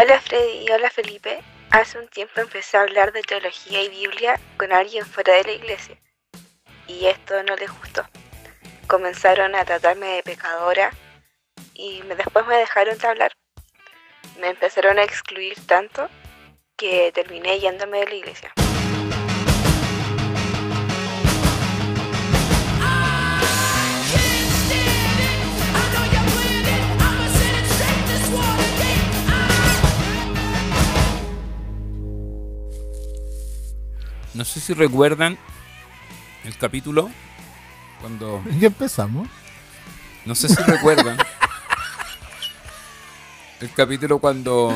Hola Freddy y hola Felipe. Hace un tiempo empecé a hablar de teología y Biblia con alguien fuera de la iglesia. Y esto no les gustó. Comenzaron a tratarme de pecadora y después me dejaron de hablar. Me empezaron a excluir tanto que terminé yéndome de la iglesia. No sé si recuerdan el capítulo cuando. Ya empezamos. No sé si recuerdan el capítulo cuando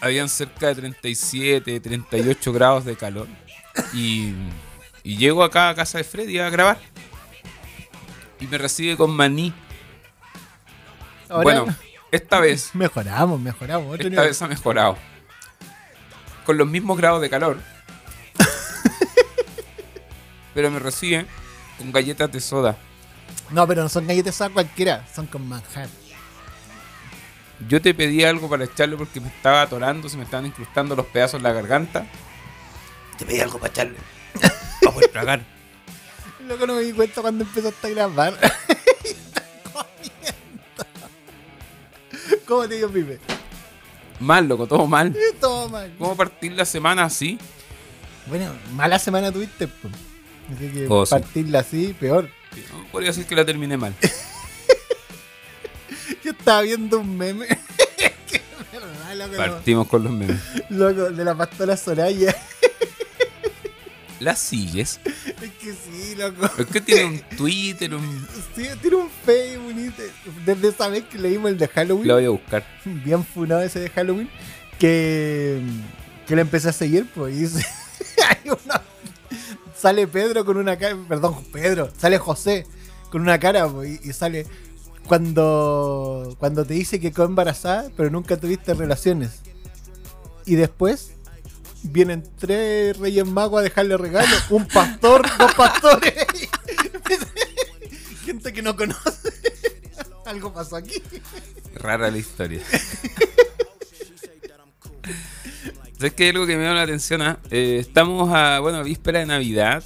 habían cerca de 37, 38 grados de calor. Y, y llego acá a casa de Freddy a grabar. Y me recibe con maní. Ahora Bueno, esta vez, mejoramos, mejoramos. Esta vez ha mejorado. Con los mismos grados de calor. Pero me recibe con galletas de soda. No, pero no son galletas soda cualquiera, son con manjar. Yo te pedí algo para echarle porque me estaba atorando, se me estaban incrustando los pedazos en la garganta. Te pedí algo para echarle. Para poder tragar. Luego no me di cuenta cuando empezaste a grabar. ¿Cómo te digo, Pipe? Mal, loco, todo mal. Toma. ¿Cómo partir la semana así? Bueno, mala semana tuviste. po. Así que Oh, sí. partirla así, peor. Podría decir que la terminé mal. Yo estaba viendo un meme. que verdad, loco, Partimos con los memes. loco, de la pastora Soraya. ¿La sigues? Es que sí, loco. Es que tiene un Twitter, un... Sí, tiene un Facebook. Desde esa vez que leímos el de Halloween. La voy a buscar. bien funado ese de Halloween, que, que le empecé a seguir, pues, y hay una- sale Pedro con una cara, perdón, Pedro, sale José con una cara, y, y sale cuando, cuando te dice que quedó embarazada, pero nunca tuviste relaciones. Y después vienen tres reyes magos a dejarle regalo, un pastor, dos pastores, gente que no conoce. Algo pasó aquí. Rara la historia. ¿Sabes que hay algo que me llama la atención? ah? Eh, estamos a, bueno, víspera de Navidad.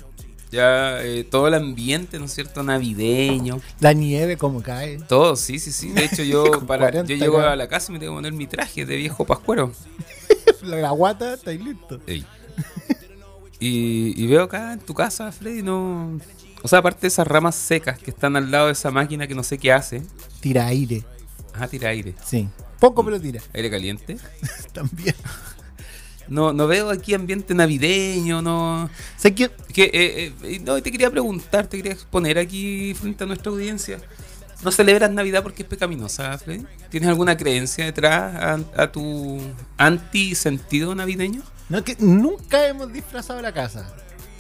Ya eh, todo el ambiente, ¿no es cierto? Navideño. La nieve como cae. Todo, sí, sí, sí. De hecho, yo para 40 yo llego a la casa y me tengo que poner mi traje de viejo pascuero. La, la guata, está ahí listo. Ey. Y, y veo acá en tu casa, Freddy, no. O sea, aparte de esas ramas secas que están al lado de esa máquina que no sé qué hace. Tira aire, Ajá, tira aire. sí. Poco, pero tira. Aire caliente. También. No, no veo aquí ambiente navideño, no. Sé que Que, eh, eh, no, te quería preguntar, te quería exponer aquí frente a nuestra audiencia. ¿No celebras Navidad porque es pecaminosa, Freddy? ¿Tienes alguna creencia detrás a, a tu anti-sentido navideño? No, es que nunca hemos disfrazado la casa.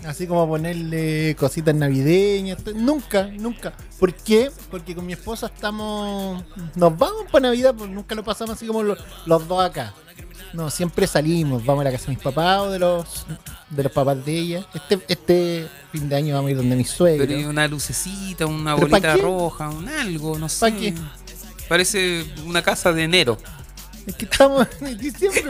Así como ponerle cositas navideñas. Nunca, nunca. ¿Por qué? Porque con mi esposa estamos. Nos vamos para Navidad, pues nunca lo pasamos así como lo- los dos acá. No, siempre salimos. Vamos a la casa de mis papás o de los, de los papás de ella. Este, este fin de año vamos a ir donde mis suegros. Pero hay una lucecita, una ¿Pero bolita roja, un algo, no sé. ¿Pa' qué? Parece una casa de enero. Es que estamos en diciembre,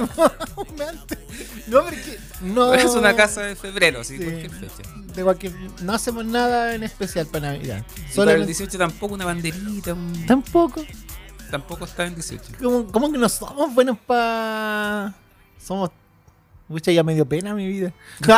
antes. No, porque no. Parece una casa de febrero, sí, Sí. cualquier fecha. De cualquier- no hacemos nada en especial para Navidad. Para el Solamente- 18 tampoco una banderita, un- Tampoco. Tampoco está en 18. ¿Cómo, cómo que no somos buenos para. Somos. Mucha ya medio pena mi vida.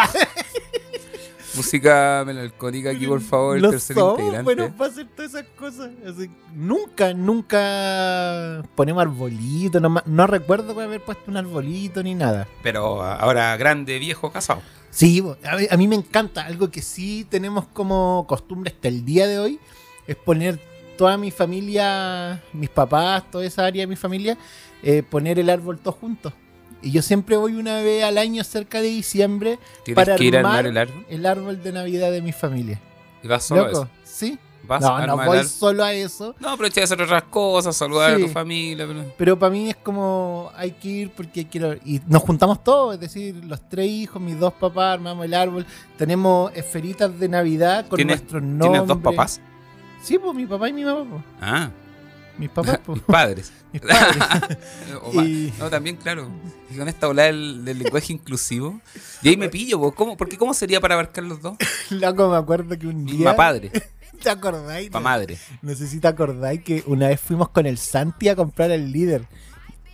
Música melancólica aquí, por favor, el no tercer somos integrante. buenos para hacer todas esas cosas. Así, nunca, nunca ponemos arbolito. No, no recuerdo haber puesto un arbolito ni nada. Pero ahora grande, viejo, casado. Sí, a mí me encanta. Algo que sí tenemos como costumbre hasta el día de hoy es poner toda mi familia, mis papás, toda esa área de mi familia, eh, poner el árbol todos juntos. Y yo siempre voy una vez al año cerca de diciembre para que ir a armar armar el árbol. el árbol de Navidad de mi familia. Y vas solo a ¿Loco? eso. ¿Sí? Vas No, a no armar voy solo a eso. No, aprovecha de hacer otras cosas, saludar a tu familia. Pero... Pero para mí es como hay que ir porque quiero. Y nos juntamos todos, es decir, los tres hijos, mis dos papás, armamos el árbol. Tenemos esferitas de Navidad con ¿Tienes- nuestros nombres. ¿Tienes dos papás? Sí, pues mi papá y mi mamá. pues. Ah. Mis papás. Mis padres. Mis padres. Y- No, también, claro. Con esta ola del, del lenguaje inclusivo. Y ahí me pillo, po. ¿Cómo? Porque ¿cómo sería para abarcar los dos? Loco, me acuerdo que un día. Misma padre, ¿Te acordáis? pa' madre. No sé si te acordáis que una vez fuimos con el Santi a comprar el líder.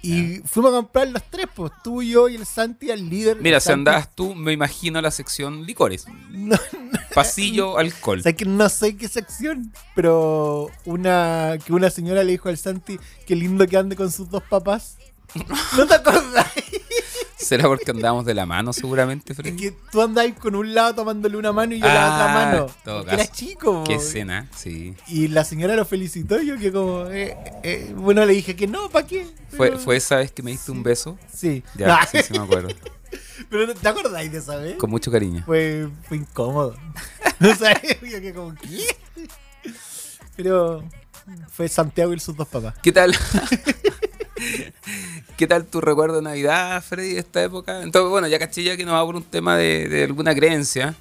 Y fuimos a comprar los tres, pues tú, yo y el Santi al líder. Mira, si Santi- andabas tú, me imagino la sección licores. No, Pasillo, alcohol. o sea, que no sé qué sección, pero una que una señora le dijo al Santi qué lindo que ande con sus dos papás. ¿No te acordáis? ¿Será porque andábamos de la mano seguramente, Es Freddy? que tú andabas con un lado tomándole una mano y yo la otra Ah, mano. todo era chico. Qué escena, sí. Y la señora lo felicitó y yo que como... eh, eh, bueno, le dije que no, ¿para qué? ¿Fue, Pero- ¿Fue esa vez que me diste un beso? Sí. Ya, sí, sí me acuerdo. Pero ¿no ¿te acordáis de esa vez? Con mucho cariño. Fue, fue incómodo. No sabes, yo que como, ¿qué? Pero fue Santiago y sus dos papás. ¿Qué tal? ¿Qué tal tu recuerdo de Navidad, Freddy, de esta época? Entonces, bueno, ya caché ya que no va por un tema de, de alguna creencia.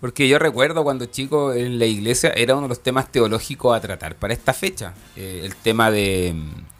Porque yo recuerdo cuando chico en la iglesia era uno de los temas teológicos a tratar para esta fecha. Eh, el tema de,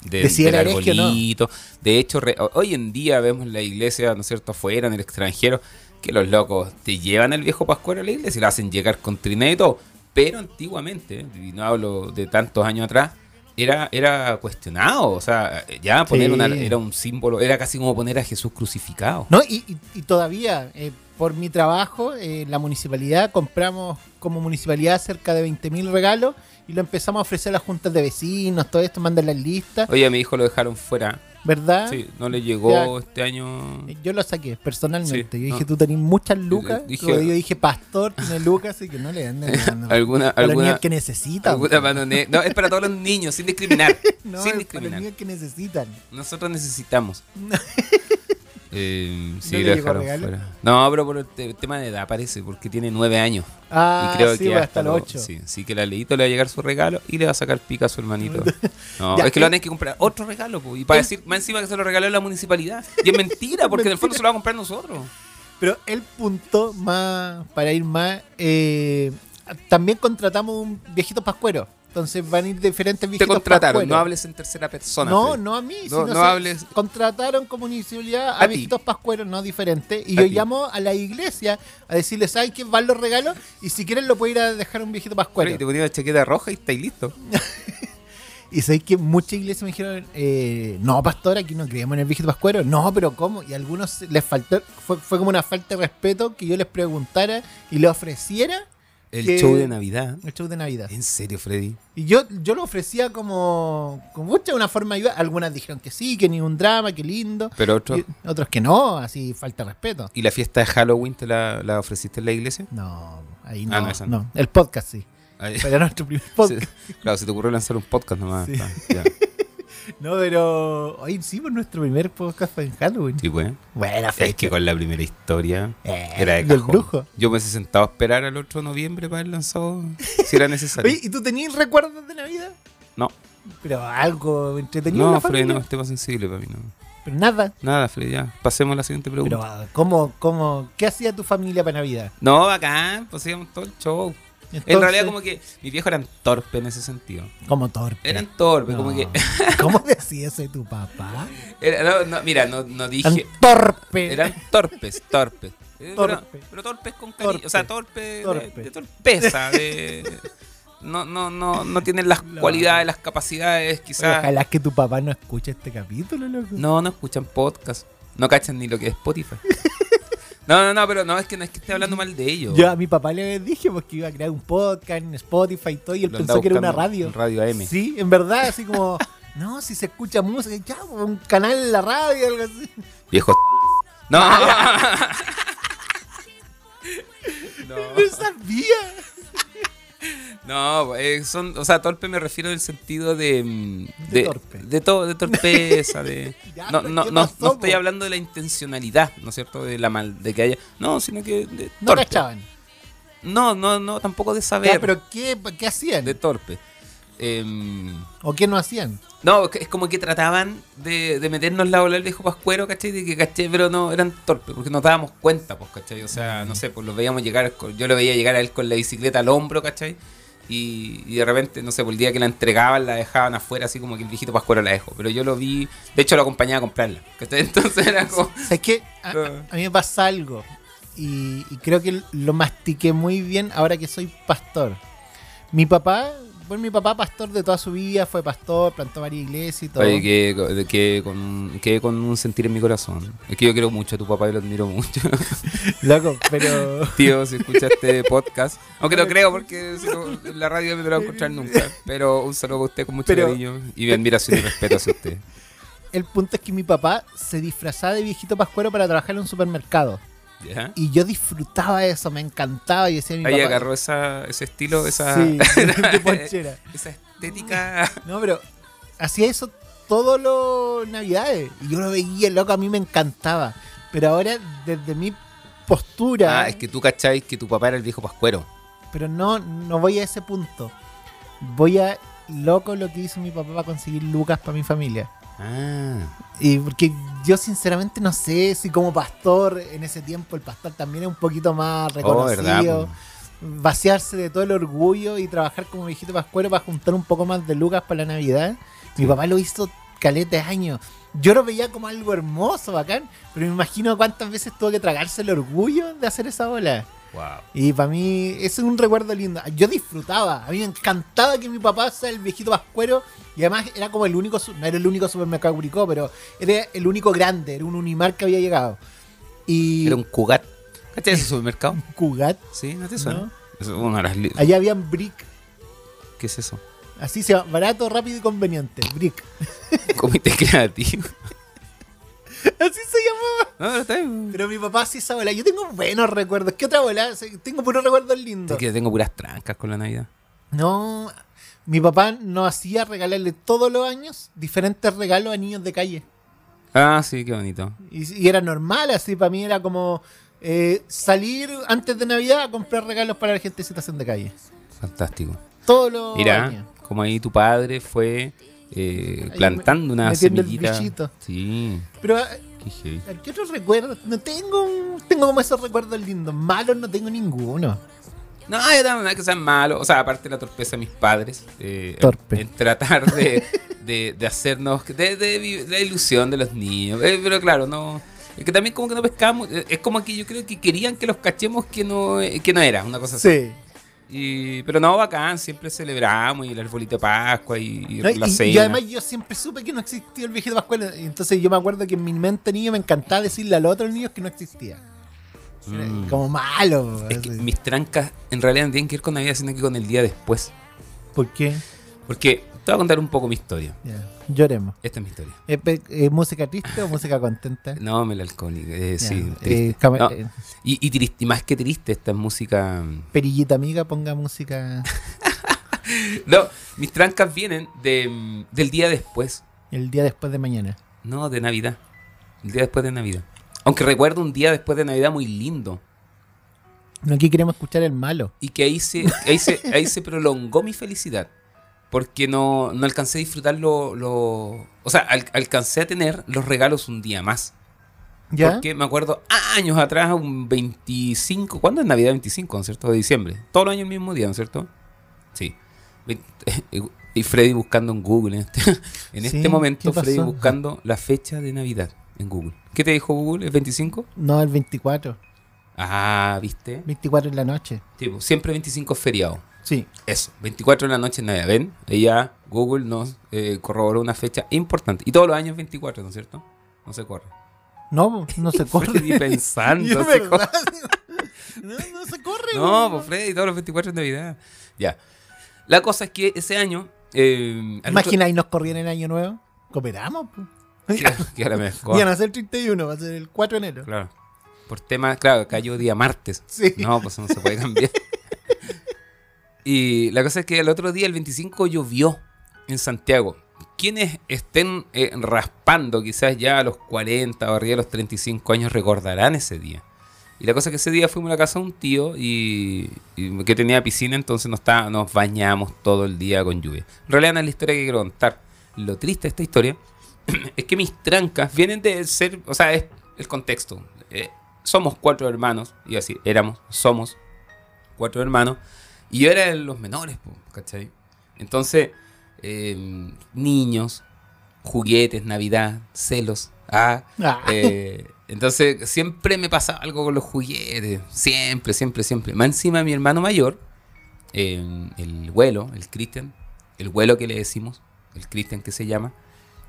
de- De si del no. arbolito. De hecho, re- hoy en día vemos en la iglesia, ¿no es cierto?, afuera, en el extranjero, que los locos te llevan el viejo pascuero a la iglesia y lo hacen llegar con trineo y todo. Pero antiguamente, y no hablo de tantos años atrás, era, era cuestionado. O sea, ya poner Sí. una, era un símbolo, era casi como poner a Jesús crucificado. No, y, y- y todavía, eh, por mi trabajo, eh, en la municipalidad compramos como municipalidad cerca de 20.000 regalos y lo empezamos a ofrecer a las juntas de vecinos, todo esto, mandan las listas, Oye, a mi hijo lo dejaron fuera. ¿Verdad? Sí, no le llegó Ya. este año. Yo lo saqué personalmente. Sí, yo dije, no. tú tenés muchas lucas. Dije- Yo dije, pastor, tiene lucas, así que no le anden. Alguna, Para los alguna, niños que necesitan. alguna ne- No, es para todos los niños, sin discriminar. No, sin es para los discriminar. niños que necesitan. Nosotros necesitamos. Eh, sí, ¿No le lo dejaron fuera. No, pero por el te- tema de edad parece, porque tiene nueve años. Ah, y creo sí, que pues, hasta, los 8. Sí, sí que la leíto le va a llegar su regalo y le va a sacar pica a su hermanito. No, Ya, es que lo van a tener que comprar otro regalo, po, y para decir más encima que se lo regaló la municipalidad. Y es mentira, porque en el fondo se lo va a comprar nosotros. Pero el punto más, para ir más, eh, también contratamos un viejito pascuero. Entonces van a ir diferentes Te viejitos contrataron, pascueros. no hables en tercera persona. No, no a mí, No, hables- Contrataron como municipalidad a, A viejitos pascueros, no diferentes. Y A yo ti. llamo a la iglesia a decirles, ¿sabes qué? Van los regalos y si quieren lo puedo ir a dejar a un viejito pascuero. Fred, te ponía la chaqueta roja y estáis listo. Y sabéis que muchas iglesias me dijeron, eh, no, pastor, aquí no creemos en el viejito pascuero. No, pero ¿cómo? Y a algunos les faltó, fue, fue como una falta de respeto que yo les preguntara y le ofreciera El Que- show de Navidad. el show de Navidad. ¿En serio, Freddy? Y yo, yo lo ofrecía como, como mucha una forma de ayudar. Algunas dijeron que sí, que ni un drama, que lindo. Pero otro. Y otros que no, así falta respeto. ¿Y la fiesta de Halloween te la, la ofreciste en la iglesia? No, ahí Ah, no. no, esa no. El podcast sí. Pero nuestro primer podcast. sí, claro, se te ocurrió lanzar un podcast nomás. Sí. ya. No, pero hoy pues nuestro primer podcast en Halloween. Sí, pues. Buena Es fecha. que con la primera historia Eh, era de del cajón. brujo. Yo me he sentado a esperar al otro noviembre para haber lanzado si era necesario. Oye, ¿y tú tenías recuerdos de Navidad? no, Pero algo entretenido. en no, Freddy, no, es tema sensible para mí. No. Pero nada. Nada, Freddy, ya. Pasemos a la siguiente pregunta. Pero, ¿cómo, cómo, ¿qué hacía tu familia para Navidad? No, acá, pues hacíamos todo el show. En realidad, como que mis viejos eran torpes en ese sentido. Como torpe. Eran torpes, No. como que. ¿Cómo decía eso de tu papá? era- no, no, mira, no, no dije. torpe. Eran torpes, torpes. Eh, pero- Torpe. Pero, torpes con cariño. Torpe. O sea, torpe, de- Torpe. De, torpeza. De, no, no, no, no tienen las No. cualidades, las capacidades, quizás. Ojalá que tu papá no escuche este capítulo, loco. No, no escuchan podcast. No cachan ni lo que es Spotify. No, no, no, pero no es que no es que esté hablando mal de ellos. Yo a mi papá le dije pues, que iba a crear un podcast en Spotify y todo, y él Lo pensó que era una radio. Radio AM. Sí, en verdad, así como, no, si se escucha música, ya, un canal en la radio, algo así. Viejo. No. no. No sabía. No, eh, son, o sea, torpe me refiero en el sentido de mm, De de torpe. de, to- de torpeza, de Ya, no, no, ¿qué no, pasó, no estoy hablando de la intencionalidad, ¿no es cierto? De la mal, de que haya, no, sino que de No torpe. cachaban. No, no, no, tampoco de Ya, saber, pero ¿qué, qué hacían? de torpe. Em, ¿O qué no hacían? no, es como que trataban de, de meternos la bola del viejo pascuero, ¿cachai? De que, ¿cachai? Pero no, eran torpes, porque nos dábamos cuenta, pues, ¿cachai? O sea, no sé, pues lo veíamos llegar, yo lo veía llegar a él con la bicicleta al hombro, ¿cachai? Y, y de repente, no sé, por el día que la entregaban, la dejaban afuera, así como que el viejito Pascuero la dejó. Pero yo lo vi, de hecho lo acompañaba a comprarla. ¿cachai? Entonces era como. ¿Sabes qué? A, a- a mí me pasa algo. Y, y creo que lo mastiqué muy bien ahora que soy pastor. Mi papá, bueno, mi papá pastor de toda su vida, fue pastor, plantó varias iglesias y todo. Oye, que, que con, que con un sentir en mi corazón. Es que yo quiero mucho a tu papá y lo admiro mucho. Loco, pero. Tío, si escucha este podcast. Aunque no creo porque si no, en la radio no me lo va a encontrar nunca. Pero un saludo a usted con mucho Pero- cariño y mi admiración y respeto hacia usted. El punto es que mi papá se disfrazaba de viejito pascuero para trabajar en un supermercado. Y yo disfrutaba eso, me encantaba. Y decía mi Ahí papá. agarró esa, ese estilo, esa, Sí, de ponchera. esa estética. No, pero hacía eso todos los navidades. Y yo lo veía, loco, a mí me encantaba. Pero ahora, desde mi postura. Ah, es que tú cacháis que tu papá era el viejo pascuero. Pero no, no voy a ese punto. Voy a loco lo que hizo mi papá para conseguir lucas para mi familia. Ah, Y porque yo sinceramente no sé si como pastor, en ese tiempo el pastor también es un poquito más oh, reconocido. vaciarse de todo el orgullo y trabajar como viejito pascuero para juntar un poco más de lucas para la Navidad. Mi papá lo hizo caleta de años. Yo lo veía como algo hermoso, bacán, pero me imagino cuántas veces tuvo que tragarse el orgullo de hacer esa bola. Wow. Y para mí, ese es un recuerdo lindo. Yo disfrutaba, a mí me encantaba que mi papá sea el viejito pascuero y además era como el único, no era el único supermercado Curicó, pero era el único grande, era un Unimar que había llegado. Y Era un Cugat. ¿Cachai ese supermercado? Cugat, Sí, no te suena. ¿no? Es una de las li- allá habían Brick, ¿Qué es eso? así se llama, barato, rápido y conveniente, Brick. Comité creativo. Así se llamaba. No, pero está bien. Pero mi papá hacía esa bola. Yo tengo buenos recuerdos. ¿Qué otra bola? Sí, Tengo puros recuerdos lindos. Es que tengo puras trancas con la Navidad. No, mi papá nos hacía regalarle todos los años diferentes regalos a niños de calle. Ah, sí, qué bonito. Y, y era normal, así para mí era como eh, salir antes de Navidad a comprar regalos para la gente en situación de calle. Fantástico. Todos los Mira, años. como ahí tu padre fue eh, plantando me- una semillita. Sí, Pero, qué heavy. ¿qué otros recuerdos? No tengo, tengo como esos recuerdos lindos. Malos no tengo ninguno. No, yo también no es que sean malos. O sea, aparte de la torpeza de mis padres. eh, Torpe. En tratar de, de, de hacernos. De, de la ilusión de los niños. Eh, pero claro, no. Es que también como que no pescamos. eh, Es como que yo creo que querían que los cachemos que no, eh, que no era, una cosa así. Y, pero no, bacán, siempre celebramos y el arbolito de Pascua y, y No, la y, cena. y además yo siempre supe que no existía el viejito pascual. Entonces yo me acuerdo que en mi mente niño me encantaba decirle a los otros niños que no existía. Mm. Como malo. Es que mis trancas en realidad no tienen que ir con Navidad, sino que con el día después. ¿Por qué? Porque te voy a contar un poco mi historia. Lloremos. Esta es mi historia. ¿Es música triste o música contenta? No, melancólica. eh, Ya, sí, eh, triste. cama- No, eh, y, y triste, y más que triste, esta es música. mm, perillita amiga, ponga música No, mis trancas vienen de, mm, del día después. el día después de mañana. No, de Navidad. El día después de Navidad. Aunque recuerdo un día después de Navidad muy lindo. No, aquí queremos escuchar el malo. Y que ahí se, ahí se, ahí se prolongó mi felicidad. Porque no, no alcancé a disfrutar lo, lo- O sea, al- alcancé a tener los regalos un día más. ¿Ya? Porque me acuerdo años atrás, un 25. ¿Cuándo es Navidad 25, ¿no es cierto? De diciembre. Todos los años el mismo día, ¿no es cierto? Sí. Y Freddy buscando en Google. En este, en Sí, este momento, ¿qué Freddy buscando la fecha de Navidad en Google. ¿Qué te dijo Google? ¿Es 25? No, el 24. Ah, ¿viste? 24 en la noche. Tipo, siempre 25 es feriado. Sí. Eso, 24 de la noche en Navidad. ¿Ven? Ella, Google nos eh, corroboró una fecha importante. Y todos los años 24, ¿no es cierto? No se corre. No, no se corre. Freddy pensando. Yo, se ¿verdad? No, no se corre. No, pues Freddy, todos los 24 de Navidad. Ya. La cosa es que ese año. Eh, Imagina, y nos corrían en Año Nuevo. Cooperamos. pues. que, ahora me Iban a ser el 31, va a ser el 4 de enero. Claro. Por temas, claro, cayó día martes. Sí. No, pues no se puede cambiar. Y la cosa es que el otro día, el 25, llovió en Santiago. Quienes estén eh, raspando quizás ya a los 40 o arriba de los 35 años recordarán ese día. Y la cosa es que ese día fuimos a la casa de un tío y, que tenía piscina, entonces nos, está- nos bañamos todo el día con lluvia. En realidad no es la historia que quiero contar. Lo triste de esta historia es que mis trancas vienen de ser, o sea, es el contexto. Eh, somos cuatro hermanos, y así, éramos, somos cuatro hermanos, Y yo era de los menores, ¿cachai? Entonces, eh, niños, juguetes, Navidad, celos. Ah, Ah. eh, entonces, siempre me pasaba algo con los juguetes. Siempre, siempre, siempre. Más encima, mi hermano mayor, eh, el vuelo, el Cristian, el vuelo que le decimos, el Cristian que se llama,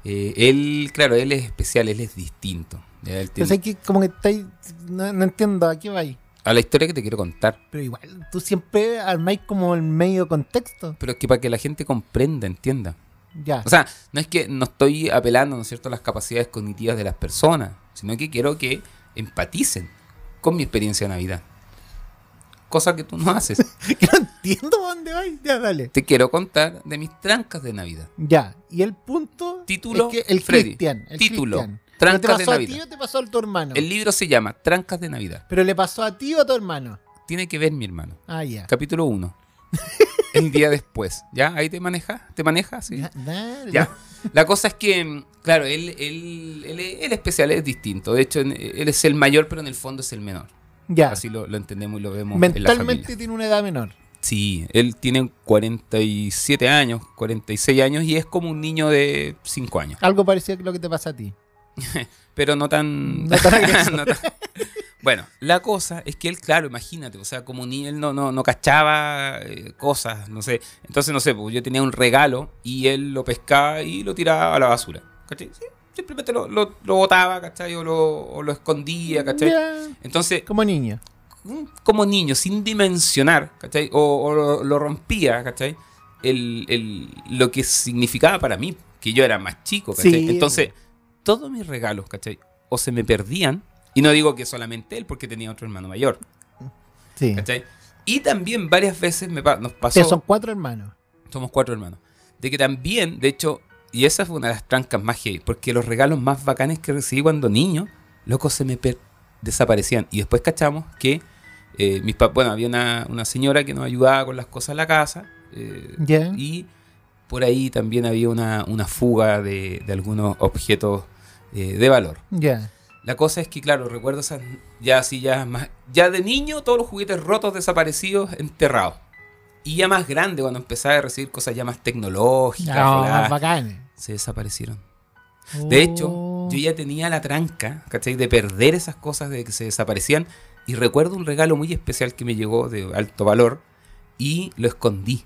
eh, él, claro, él es especial, él es distinto. Él tiene- que como que estáis. No, no entiendo a qué vais. A la historia que te quiero contar. Pero igual, tú siempre armáis como el medio contexto. Pero es que para que la gente comprenda, entienda. Ya. O sea, no es que no estoy apelando, ¿no es cierto?, a las capacidades cognitivas de las personas, sino que quiero que empaticen con mi experiencia de Navidad. Cosa que tú no haces. que no entiendo dónde vais. Ya, dale. Te quiero contar de mis trancas de Navidad. Ya. Y el punto. Título, es que el Freddy. Cristian. el Título, Cristian. Trancas ¿Pero te de pasó a ti o te pasó a tu hermano? El libro se llama Trancas de Navidad. Pero le pasó a ti o a tu hermano. Tiene que ver mi hermano. Ah, ya. Capítulo 1. El día después. ¿Ya? Ahí te maneja. ¿Te maneja? Sí. Ya, dale. Ya. La cosa es que, mm, claro, él, él, él, él especial es distinto. De hecho, él es el mayor, pero en el fondo es el menor. Ya. Así lo, lo entendemos y lo vemos en la Mentalmente tiene una edad menor. Sí, él tiene 47 años, 46 años y es como un niño de 5 años. Algo parecido a lo que te pasa a ti. Pero no tan... No tan agresor. no tan- Bueno, la cosa es que él, claro, imagínate, o sea, como niño él no, no, no cachaba eh, cosas, no sé. Entonces, no sé, pues yo tenía un regalo y él lo pescaba y lo tiraba a la basura. ¿Cachai? Sí, simplemente lo, lo, lo botaba, ¿cachai? O lo, o lo escondía, ¿cachai? Entonces, Como niño. mm, como niño, sin dimensionar, ¿cachai? O, o lo, lo rompía, ¿cachai? El, el- lo que significaba para mí, que yo era más chico, ¿cachai? Sí, Entonces, todos mis regalos, ¿cachai? O se me perdían, y no digo que solamente él, porque tenía otro hermano mayor, Sí. ¿cachai? Y también varias veces me pa- nos pasó, Ustedes son cuatro hermanos. somos cuatro hermanos, de que también, de hecho, y esa fue una de las trancas más heavy, porque los regalos más bacanes que recibí cuando niño, locos se me desaparecían. Y después cachamos que, eh, mis pa- bueno, había una, una señora que nos ayudaba con las cosas en la casa, eh, y por ahí también había una, una fuga de, de algunos objetos eh, de valor. Ya. La cosa es que, claro, recuerdo esas, ya así, ya más, ya de niño, todos los juguetes rotos, desaparecidos, enterrados. Y ya más grande, cuando empezaba a recibir cosas ya más tecnológicas, No, más bacanes. se desaparecieron. De hecho, Oh. yo ya tenía la tranca, ¿cachai? De perder esas cosas, de que se desaparecían. Y recuerdo un regalo muy especial que me llegó de alto valor y lo escondí.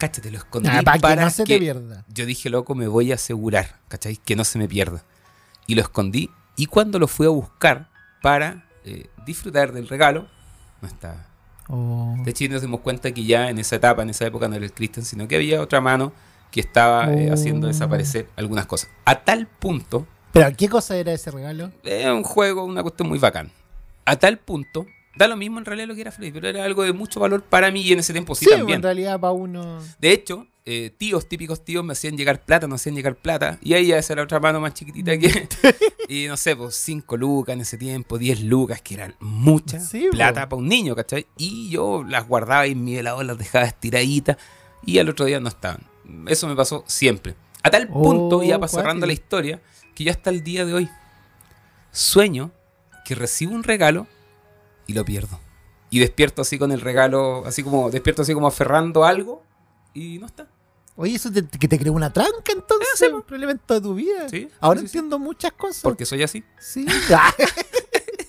Cáchate, lo escondí Ah, para, para que no se que- te pierda. yo dije, loco, me voy a asegurar, ¿cachai? Que no se me pierda. Y lo escondí. Y cuando lo fui a buscar para eh, disfrutar del regalo, no estaba. Oh. De hecho, nos dimos cuenta que ya en esa etapa, en esa época, no era el Christian, sino que había otra mano que estaba eh, Oh. haciendo desaparecer algunas cosas. A tal punto, Pero, ¿qué cosa era ese regalo? es un juego, una cuestión muy bacán. A tal punto, da lo mismo en realidad lo que era Freddy, pero era algo de mucho valor para mí y en ese tiempo sí, Sí, también. en realidad para uno. De hecho, eh, tíos, típicos tíos, me hacían llegar plata, nos hacían llegar plata. Y ahí ya esa era otra mano más chiquitita que. y no sé, pues 5 lucas en ese tiempo, 10 lucas, que eran Sí, po. plata para un niño, ¿cachai? Y yo las guardaba y en mi velador las dejaba estiraditas. Y al otro día no estaban. Eso me pasó siempre. A tal Oh, punto, ya para cerrando la historia, que ya hasta el día de hoy sueño que recibo un regalo y lo pierdo. Y despierto así con el regalo, así como, despierto así como aferrando algo y no está. Oye, eso te, que te creó una tranca entonces, Ah, sí, un elemento de tu vida. Sí, Ahora sí, entiendo muchas cosas. Porque soy así. Sí. Ah,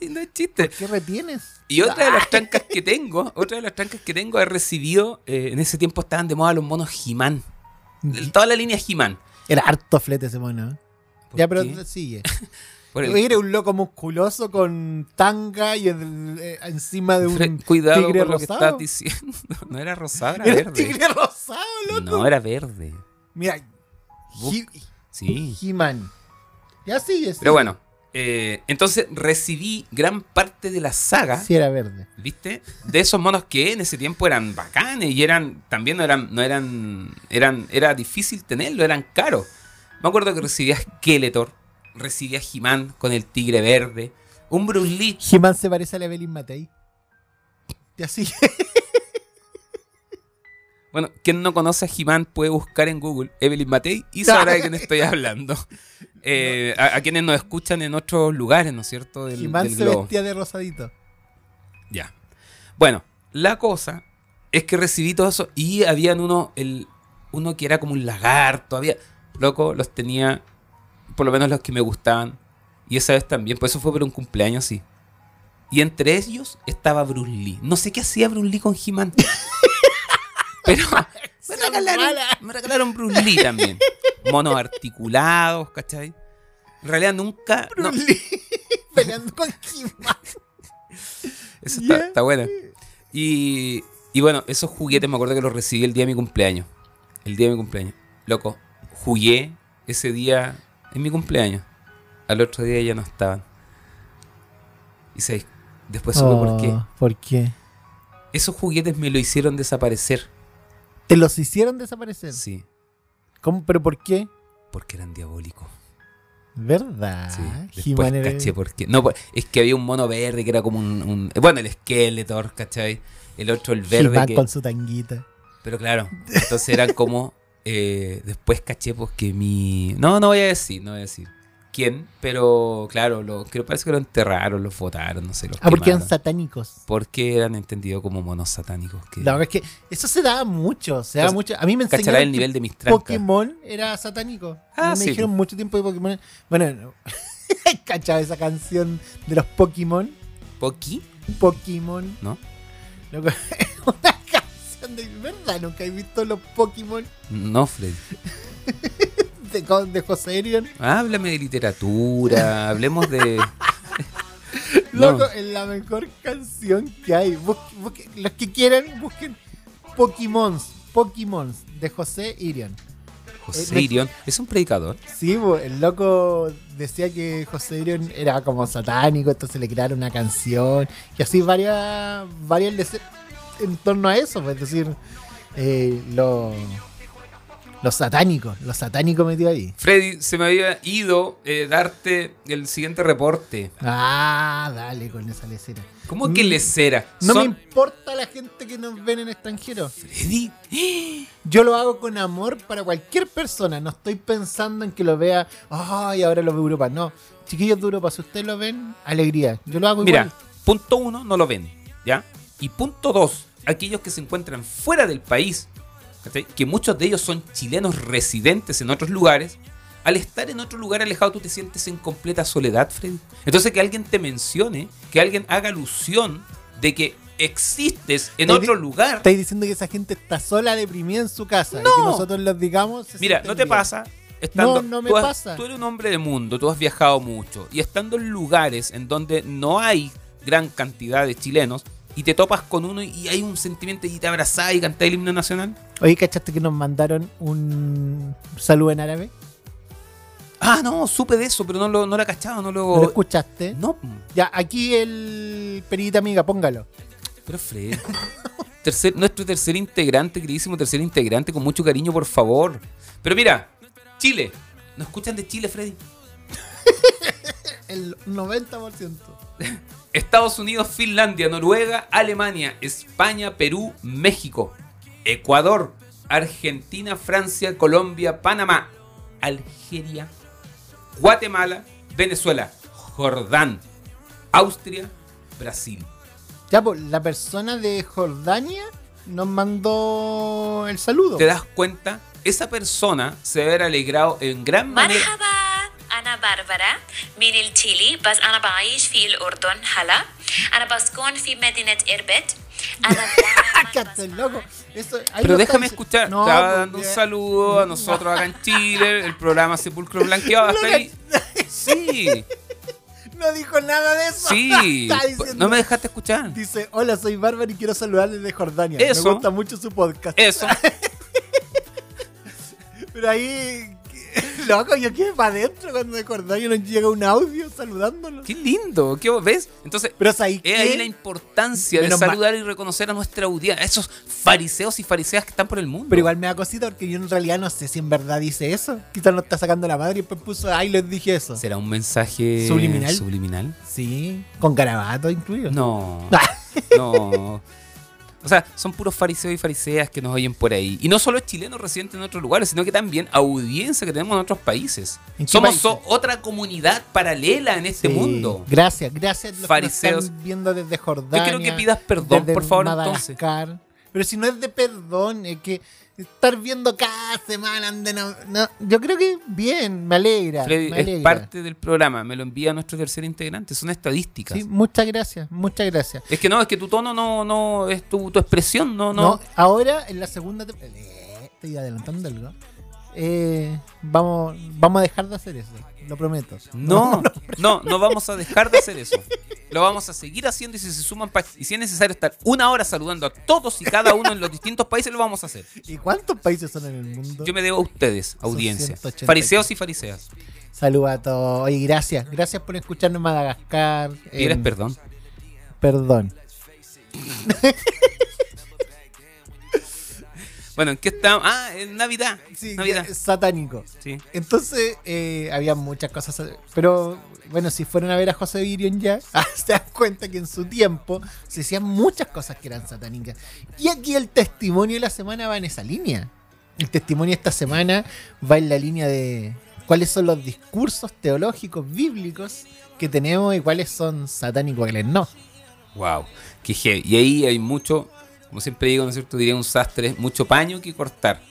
no es chiste. ¿Qué retienes? Y otra de las trancas que tengo, otra de las trancas que tengo, he recibido, eh, en ese tiempo estaban de moda los monos He-Man. Toda la línea He-Man. Era harto flete ese mono. ¿eh? ¿Por Ya, pero qué? sigue. El- Era un loco musculoso con tanga y eh, encima de un Cuidado tigre con lo que estás diciendo. No era rosado, era verde. tigre rosado, loco. No, era verde. Mira, He- Sí. He-Man. Ya sigue, Pero sigue. bueno, eh, entonces recibí gran parte de la saga, Sí, era verde. ¿viste? De esos monos que en ese tiempo eran bacanes y eran, también no eran, no eran, eran, era difícil tenerlo, eran caros. Me acuerdo que recibía Skeletor, recibía He-Man con el tigre verde, un Bruce Lee. He-Man se parece a la Evelyn Matei. Ya sigue. Bueno, quien no conoce a He-Man puede buscar en Google Evelyn Matei y sabrá de quién estoy hablando. Eh, a, a quienes nos escuchan en otros lugares, ¿no es cierto? Del, He-Man se globo. vestía de rosadito. Ya. Bueno, la cosa es que recibí todo eso y habían uno, el, uno que era como un lagarto, había, loco, los tenía, por lo menos los que me gustaban. Y esa vez también, pues eso fue por un cumpleaños, sí. Y entre ellos estaba Bruce Lee. No sé qué hacía Bruce Lee con He-Man. Pero me regalaron, me regalaron Bruce Lee también. Monos articulados, ¿cachai? En realidad nunca... no, Bruce Lee peleando con He-Man. Eso está, está bueno. Y, y bueno, esos juguetes me acuerdo que los recibí el día de mi cumpleaños. El día de mi cumpleaños. Loco, jugué ese día en mi cumpleaños. Al otro día ya no estaban. Y sabéis, después supe por qué. Oh, ¿Por qué? Esos juguetes me lo hicieron desaparecer. ¿Te los hicieron desaparecer? Sí, ¿Cómo? ¿Pero por qué? porque eran diabólicos. ¿Verdad? Sí, después era- caché por qué. No, pues, es que había un mono verde que era como un... un- bueno, el Skeletor, ¿cachai? El otro, el verde que... con su tanguita. Pero claro, entonces eran como. eh, después caché pues que mi. No, no voy a decir, no voy a decir quién, pero claro, lo, creo parece que lo enterraron, los votaron, no sé, los Ah, porque eran satánicos. Porque eran entendidos como monos satánicos. Que... La verdad es que eso se daba mucho, se daba Entonces, mucho. A mí me ¿Cachará enseñaron el que nivel de mis trancas? Pokémon era satánico. Ah, me sí, dijeron mucho tiempo de Pokémon. Bueno, no. ¿cachaba esa canción de los Pokémon? ¿Poki? Pokémon. ¿No? Loco, una de verdad, nunca he visto los Pokémon No, Freddy. de, de José Erion. Háblame de literatura, hablemos de. No. Loco, es la mejor canción que hay. Bus- busque- los que quieran, busquen Pokémon. Pokémon de José Irion. José Eh, Irión es un predicador. Sí, el loco decía que José Irion era como satánico, entonces le crearon una canción y así varias, varias en torno a eso, pues, es decir, eh, lo, los satánicos, los satánicos metido ahí. Freddy, se me había ido eh, darte el siguiente reporte. Ah, dale con esa lecera. ¿Cómo que Mm, lecera? No me importa la gente que nos ven en extranjero. Freddy. Yo lo hago con amor para cualquier persona. No estoy pensando en que lo vea, ay, ahora lo ve Europa. No, chiquillos de Europa, si ustedes lo ven, alegría. Yo lo hago Mira, igual. punto uno, no lo ven, ¿ya? Y punto dos, aquellos que se encuentran fuera del país, que muchos de ellos son chilenos residentes en otros lugares, al estar en otro lugar alejado tú te sientes en completa soledad, Freddy. Entonces que alguien te mencione, que alguien haga alusión de que existes en otro lugar. Estáis diciendo que esa gente está sola, deprimida en su casa. Y No. que nosotros los digamos. Mira, no te bien. pasa. Estando, No, no me tú has- pasa. Tú eres un hombre de mundo, tú has viajado mucho. Y estando en lugares en donde no hay gran cantidad de chilenos, y te topas con uno y hay un sentimiento y te abrazás y cantás el himno nacional. Oye, ¿cachaste que nos mandaron un saludo en árabe? Ah, no, supe de eso, pero no lo, no lo he cachado, no lo. ¿No lo escuchaste? No, Ya, aquí el perita amiga, póngalo. pero Fred. tercer, nuestro tercer integrante, queridísimo tercer integrante, con mucho cariño, por favor. Pero mira, Chile. ¿Nos escuchan de Chile, Freddy? El 90%. Estados Unidos, Finlandia, Noruega, Alemania, España, Perú, México, Ecuador, Argentina, Francia, Colombia, Panamá, Algeria, Guatemala, Venezuela, Jordán, Austria, Brasil. Ya, pues, la persona de Jordania nos mandó el saludo. ¿Te das cuenta? Esa persona se haber alegrado en gran manera. مرحبا أنا باربرا من التشيلي بس أنا بعيش في الأردن هلا أنا بسكن في مدينة إربد أنا دائما Cállate, loco. Eso, ahí Pero lo déjame está dic- escuchar. No, Estaba pues, dando un ya. saludo a nosotros acá en Chile, el programa Sepulcro Blanqueado. Hasta ahí. Sí, No dijo nada de eso. sí. Está diciendo- No me dejaste escuchar. Dice, hola, soy Bárbara y quiero saludarles de Jordania. Eso. Me gusta mucho su podcast. Eso. Pero ahí, loco, yo quedé para adentro cuando de Jordania nos llega un audio saludándonos. Qué lindo. ¿Qué ves? Entonces, Pero ¿sabes es ahí qué? la importancia de mal. saludar y reconocer a nuestra audiencia, a esos fariseos y fariseas que están por el mundo. Pero igual me da cosita porque yo en realidad no sé si en verdad dice eso. Quizás no está sacando la madre y después puso, ay, les dije eso. ¿Será un mensaje ¿Subliminal? subliminal? Sí, con garabato incluido. No. No. O sea, son puros fariseos y fariseas que nos oyen por ahí. Y no solo chilenos residentes en otros lugares, sino que también audiencia que tenemos en otros países. ¿En qué Somos países? so- otra comunidad paralela en este Sí. mundo. Gracias, gracias a los que Fariseos. están viendo desde Jordania. Yo quiero que pidas perdón, desde por favor, entonces. Madagascar. Pero si no es de perdón, es que estar viendo cada semana. no- no, yo creo que bien, me alegra. Freddy, me es parte del programa, me lo envía nuestro tercer integrante, son estadísticas. Sí, muchas gracias, muchas gracias. Es que no, es que tu tono no, no es tu, tu expresión, no, no. No, ahora en la segunda tem- eh, estoy adelantando algo. Eh, vamos, vamos a dejar de hacer eso, lo prometo. No, no, no vamos a dejar de hacer eso. Lo vamos a seguir haciendo y si se suman y si es necesario estar una hora saludando a todos y cada uno en los distintos países, lo vamos a hacer. ¿Y cuántos países son en el mundo? Yo me debo a ustedes, audiencia. 180. Fariseos y fariseas. Saludos a todos. Oye, gracias. Gracias por escucharnos en Madagascar. ¿Quieres en- perdón? Perdón. Bueno, ¿en qué estamos? Ah, en Navidad. Sí, Navidad. satánico. Sí. Entonces, eh, había muchas cosas. Pero, bueno, si fueron a ver a José Virion ya, ah, se dan cuenta que en su tiempo se hacían muchas cosas que eran satánicas. Y aquí el testimonio de la semana va en esa línea. El testimonio de esta semana va en la línea de cuáles son los discursos teológicos bíblicos que tenemos y cuáles son satánicos y cuáles no. Wow, qué heavy. Y ahí hay mucho, como siempre digo, ¿no es cierto? Diría un sastre, mucho paño que cortar.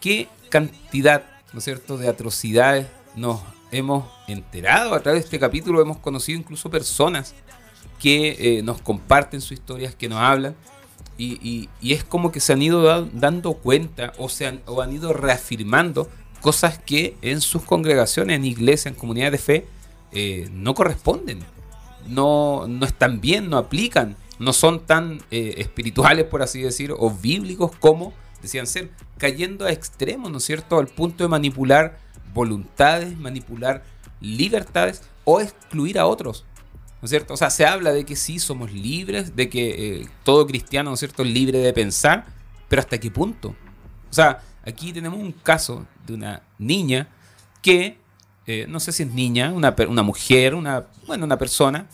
¿Qué cantidad, ¿no es cierto?, de atrocidades nos hemos enterado a través de este capítulo? Hemos conocido incluso personas que eh, nos comparten sus historias, que nos hablan. Y, es como que se han ido da- dando cuenta o, se han, o han ido reafirmando cosas que en sus congregaciones, en iglesias, en comunidades de fe, eh, no corresponden no, no están bien, no aplican, no son tan eh, espirituales, por así decir, o bíblicos como decían ser, cayendo a extremos, ¿no es cierto?, al punto de manipular voluntades, manipular libertades o excluir a otros. ¿No es cierto? O sea, se habla de que sí somos libres, de que eh, todo cristiano, ¿no es cierto?, libre de pensar, pero ¿hasta qué punto? O sea, aquí tenemos un caso de una niña que, eh, no sé si es niña, una, una mujer, una, bueno, una persona,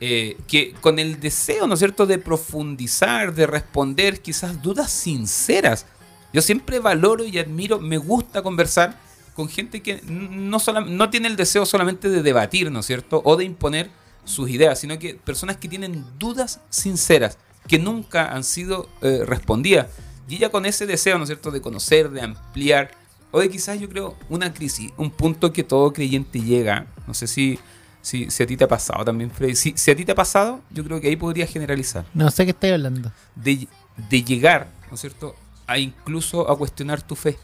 eh, que con el deseo, ¿no es cierto?, de profundizar, de responder quizás dudas sinceras. Yo siempre valoro y admiro, me gusta conversar con gente que no, solam- no tiene el deseo solamente de debatir, ¿no es cierto?, o de imponer sus ideas, sino que personas que tienen dudas sinceras, que nunca han sido eh, respondidas. Y ella con ese deseo, ¿no es cierto?, de conocer, de ampliar, o de quizás yo creo una crisis, un punto que todo creyente llega, no sé si, si, si a ti te ha pasado también, Freddy, si, si a ti te ha pasado, yo creo que ahí podría generalizar, No sé qué estoy hablando. de, de llegar, ¿no es cierto?, a incluso a cuestionar tu fe.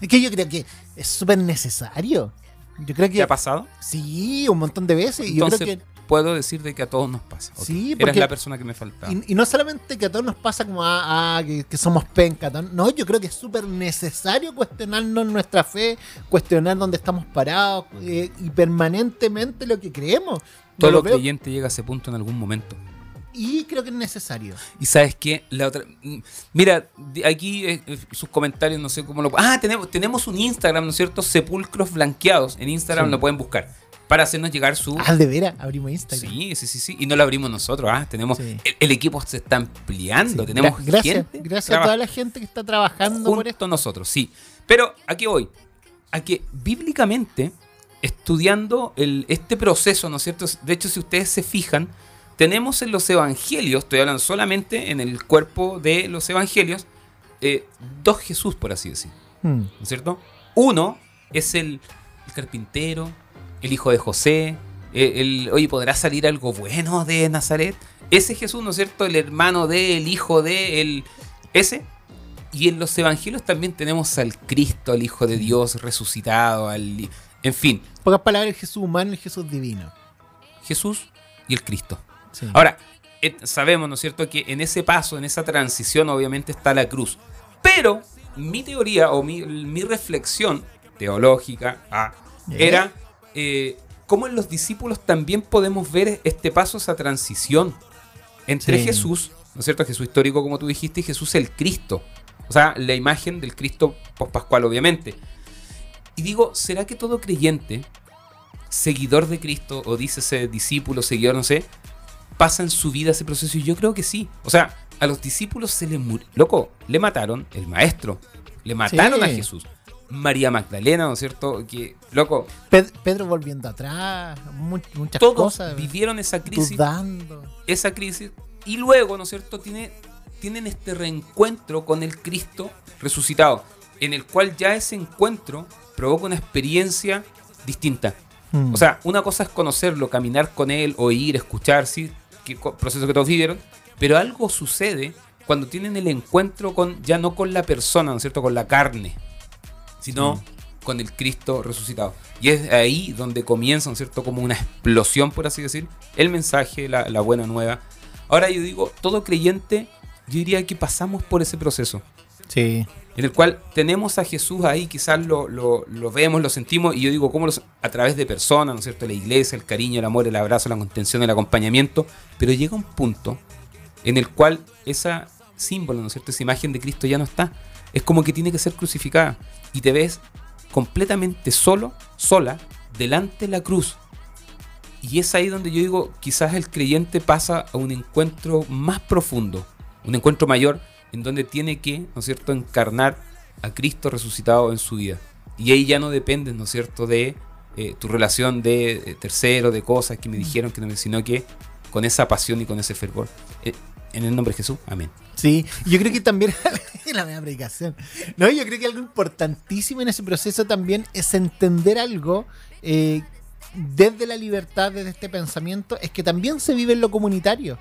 Es que yo creo que es súper necesario. Yo creo ¿Te ha pasado? sí, un montón de veces. Y yo Entonces creo que puedo decir de que a todos nos pasa. Sí, Eres porque- la persona que me faltaba. Y, y no solamente que a todos nos pasa como ah, ah, que, que somos penca, no, yo creo que es súper necesario cuestionarnos nuestra fe, cuestionar dónde estamos parados eh, y permanentemente lo que creemos. Todo lo creyente llega a ese punto en algún momento. Y creo que es necesario. Y sabes qué, la otra, mm, mira, aquí eh, eh, sus comentarios, no sé cómo lo. Ah, tenemos, tenemos un Instagram, ¿no es cierto? Sepulcros blanqueados. En Instagram Sí. lo pueden buscar para hacernos llegar su. Ah, de veras, abrimos Instagram. Sí, sí, sí, sí. Y no lo abrimos nosotros, ah, tenemos. Sí. El, el equipo se está ampliando. Sí. Tenemos Gra- gracias, gente gracias a toda la gente que está trabajando por esto. junto nosotros, sí. Pero aquí voy. A que bíblicamente, estudiando el, este proceso, ¿no es cierto? De hecho, si ustedes se fijan, tenemos en los evangelios, estoy hablando solamente en el cuerpo de los evangelios, eh, dos Jesús, por así decir, Hmm. ¿no es cierto? Uno es el, el carpintero, el hijo de José, eh, el, oye, ¿podrá salir algo bueno de Nazaret? Ese Jesús, ¿no es cierto? El hermano de, el hijo de, el, ese. Y en los evangelios también tenemos al Cristo, al Hijo de Dios resucitado, al, en fin, pocas palabras, el Jesús humano y el Jesús divino. Jesús y el Cristo. Sí. Ahora, sabemos, ¿no es cierto?, que en ese paso, en esa transición, obviamente está la cruz. Pero mi teoría o mi, mi reflexión teológica ah, era eh, cómo en los discípulos también podemos ver este paso, esa transición entre Sí. Jesús, ¿no es cierto?, Jesús histórico, como tú dijiste, y Jesús el Cristo. O sea, la imagen del Cristo pospascual, obviamente. Y digo, ¿será que todo creyente, seguidor de Cristo, o dícese discípulo, seguidor, no sé, pasa en su vida ese proceso? Y yo creo que sí. O sea, a los discípulos se les murió. Loco, le mataron el maestro. Le mataron Sí. a Jesús. María Magdalena, ¿no es cierto? Que, loco, Ped- Pedro volviendo atrás, mu- muchas todos cosas. vivieron esa crisis. Dudando. esa crisis y luego, ¿no es cierto?, tiene tienen este reencuentro con el Cristo resucitado, en el cual ya ese encuentro provoca una experiencia distinta. Mm. O sea, una cosa es conocerlo, caminar con él, oír, escuchar, sí, que proceso que todos vivieron, pero algo sucede cuando tienen el encuentro con ya no con la persona, ¿no es cierto?, con la carne, sino con el Cristo resucitado. Y es ahí donde comienza, ¿no es cierto?, como una explosión, por así decir, el mensaje, la, la buena nueva. Ahora yo digo, todo creyente, yo diría que pasamos por ese proceso Sí. En el cual tenemos a Jesús ahí, quizás lo, lo- vemos, lo sentimos, y yo digo, ¿cómo los, a través de personas, ¿no es cierto? La iglesia, el cariño, el amor, el abrazo, la contención, el acompañamiento, pero llega un punto en el cual esa símbolo, ¿no es cierto? Esa imagen de Cristo ya no está. Es como que tiene que ser crucificada y te ves completamente solo, sola, delante de la cruz. Y es ahí donde yo digo, quizás el creyente pasa a un encuentro más profundo, un encuentro mayor, en donde tiene que, ¿no es cierto?, encarnar a Cristo resucitado en su vida. Y ahí ya no depende, ¿no es cierto?, de eh, tu relación de eh, tercero, de cosas que me dijeron, que no me, sino que con esa pasión y con ese fervor. Eh, en el nombre de Jesús, amén. Sí, yo creo que también la media predicación. No, yo creo que algo importantísimo en ese proceso también es entender algo eh, desde la libertad, desde este pensamiento, es que también se vive en lo comunitario.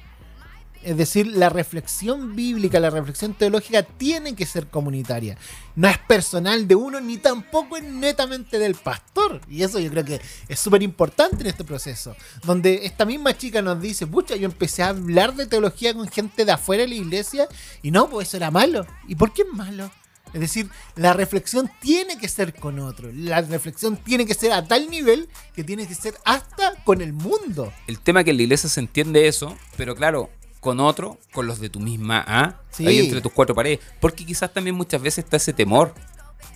Es decir, la reflexión bíblica, la reflexión teológica tiene que ser comunitaria. No es personal de uno ni tampoco es netamente del pastor. Y eso yo creo que es súper importante en este proceso. Donde esta misma chica nos dice, pucha, yo empecé a hablar de teología con gente de afuera de la iglesia y no, pues eso era malo. ¿Y por qué es malo? Es decir, la reflexión tiene que ser con otro. La reflexión tiene que ser a tal nivel que tiene que ser hasta con el mundo. El tema es que en la iglesia se entiende eso, pero claro, con otro, con los de tu misma A, Sí. ahí entre tus cuatro paredes. Porque quizás también muchas veces está ese temor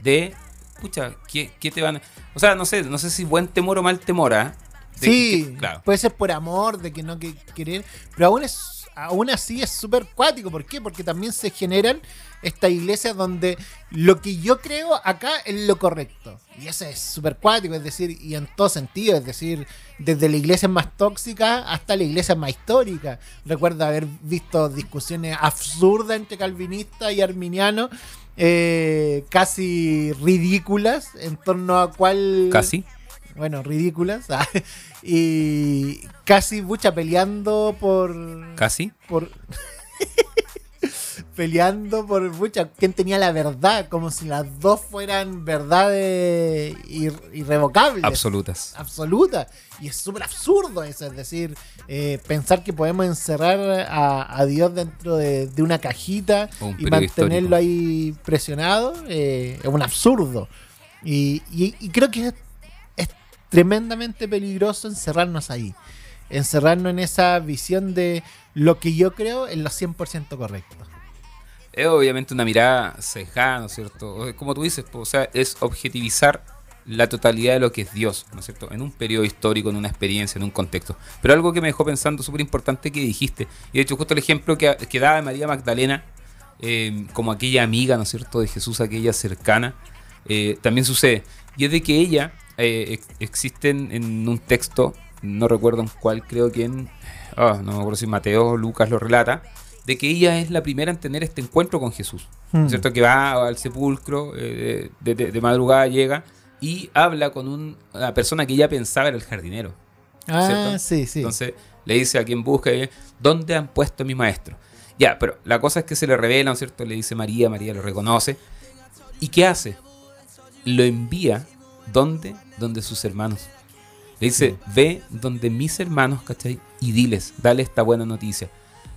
de, pucha, ¿qué, qué te van a...? O sea, no sé, no sé si buen temor o mal temor, ¿ah? Sí, que- claro. puede ser por amor, de que no que querer, pero aún es aún así es súper cuático, ¿por qué? Porque también se generan estas iglesias donde lo que yo creo acá es lo correcto. Y eso es súper cuático, es decir, y en todo sentido, es decir, desde la iglesia más tóxica hasta la iglesia más histórica. Recuerdo haber visto discusiones absurdas entre calvinistas y arminianos, eh, casi ridículas, en torno a cuál Casi. bueno, ridículas. ah, y casi mucha peleando por. Casi. por peleando por mucha quién tenía la verdad, como si las dos fueran verdades ir- irrevocables. Absolutas. absoluta. Y es súper absurdo eso, es decir, eh, pensar que podemos encerrar a, a Dios dentro de, de una cajita un y mantenerlo histórico. ahí presionado, eh, es un absurdo. Y, y- y creo que es, es tremendamente peligroso encerrarnos ahí. Encerrarnos en esa visión de lo que yo creo es lo 100% correcto. Es obviamente una mirada cejada, ¿no es cierto? Como tú dices, o sea, es objetivizar la totalidad de lo que es Dios, ¿no es cierto? En un periodo histórico, en una experiencia, en un contexto. Pero algo que me dejó pensando súper importante que dijiste, y de hecho justo el ejemplo que, que daba María Magdalena, eh, como aquella amiga, ¿no es cierto?, de Jesús, aquella cercana, eh, también sucede. Y es de que ella, eh, ex- existen en un texto, no recuerdo en cuál, creo que en, ah, no me acuerdo si Mateo o Lucas lo relata, de que ella es la primera en tener este encuentro con Jesús. ¿no es ¿Cierto? Que va al sepulcro, eh, de, de- de madrugada llega y habla con un- una persona que ella pensaba era el jardinero. Ah, ¿Cierto? sí, sí. Entonces le dice a quien busca, eh, ¿dónde han puesto a mi maestro? Ya, pero la cosa es que se le revela, ¿no es cierto? Le dice María, María lo reconoce. ¿Y qué hace? Lo envía, ¿dónde? Donde sus hermanos. Le dice, ve donde mis hermanos, ¿cachai? Y diles, dale esta buena noticia.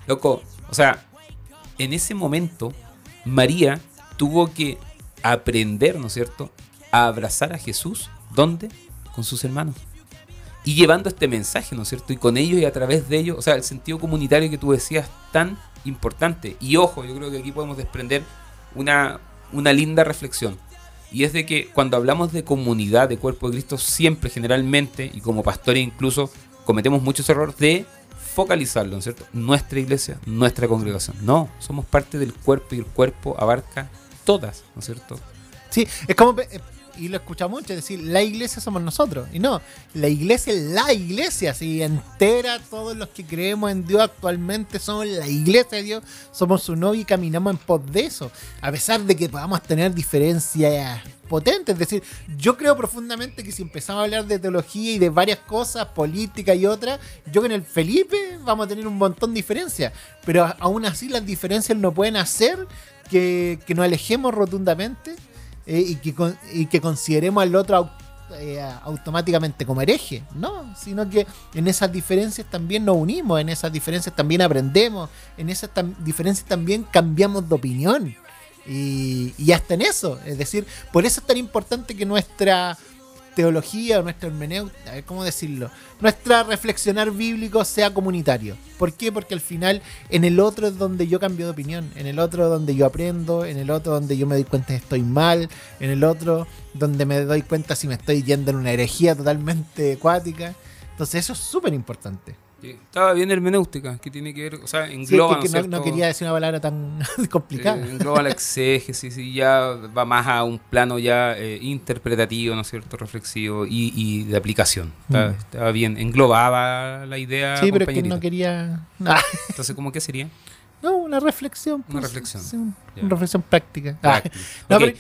Loco, o sea, en ese momento, María tuvo que aprender, ¿no es cierto?, a abrazar a Jesús, ¿dónde? Con sus hermanos. Y llevando este mensaje, ¿no es cierto? Y con ellos y a través de ellos, o sea, el sentido comunitario que tú decías tan importante. Y ojo, yo creo que aquí podemos desprender una, una linda reflexión. Y es de que cuando hablamos de comunidad, de cuerpo de Cristo, siempre, generalmente, y como pastores incluso, cometemos muchos errores de focalizarlo, ¿no es cierto? Nuestra iglesia, nuestra congregación. No, somos parte del cuerpo y el cuerpo abarca todas, ¿no es cierto? Sí, es como eh, y lo he escuchado mucho, es decir, la iglesia somos nosotros. Y no, la iglesia es la iglesia, así entera, todos los que creemos en Dios actualmente somos la iglesia de Dios, somos su novio y caminamos en pos de eso. A pesar de que podamos tener diferencias potentes, es decir, yo creo profundamente que si empezamos a hablar de teología y de varias cosas, política y otras, yo con el Felipe vamos a tener un montón de diferencias, pero aún así las diferencias no pueden hacer que, que nos alejemos rotundamente eh, y, que, con- y que consideremos al otro eh, automáticamente como hereje, no, sino que en esas diferencias también nos unimos, en esas diferencias también aprendemos, en esas diferencias también cambiamos de opinión. Y, hasta en eso, es decir, por eso es tan importante que nuestra teología o nuestra hermenéutica, cómo decirlo, nuestra reflexionar bíblico sea comunitario. ¿Por qué? Porque al final en el otro es donde yo cambio de opinión, en el otro donde yo aprendo, en el otro donde yo me doy cuenta que estoy mal, en el otro donde me doy cuenta si me estoy yendo en una herejía totalmente acuática. Entonces eso es súper importante. Sí, Estaba bien hermenéutica, que tiene que ver, o sea, Sí, engloba, es que, ¿no quería decir una palabra tan complicada. Eh, engloba la exégesis y ya va más a un plano ya eh, interpretativo, ¿no es cierto? Reflexivo y, y de aplicación. Está- Mm. Estaba bien, englobaba la idea. sí, pero es que no quería... Entonces, ¿cómo qué sería? no, una reflexión. Una reflexión. sí, una reflexión práctica. Ah, no, pero-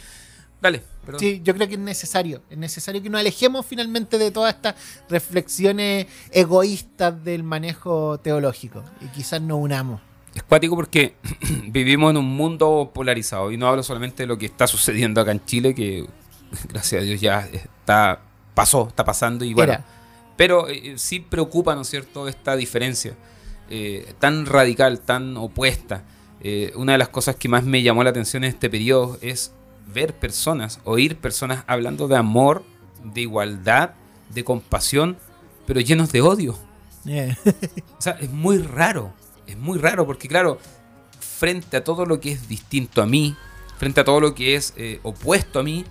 Dale, perdón. Sí, yo creo que es necesario. Es necesario que nos alejemos finalmente de todas estas reflexiones egoístas del manejo teológico. Y quizás nos unamos. Es cuático porque vivimos en un mundo polarizado y no hablo solamente de lo que está sucediendo acá en Chile, que gracias a Dios ya está pasó, está pasando y bueno. Era. Pero eh, sí preocupa, ¿no es cierto?, esta diferencia eh, tan radical, tan opuesta. Eh, una de las cosas que más me llamó la atención en este periodo es ver personas, oír personas hablando de amor, de igualdad, de compasión, pero llenos de odio. Yeah. O sea, es muy raro. Es muy raro porque, claro, frente a todo lo que es distinto a mí, frente a todo lo que es eh, opuesto a mí,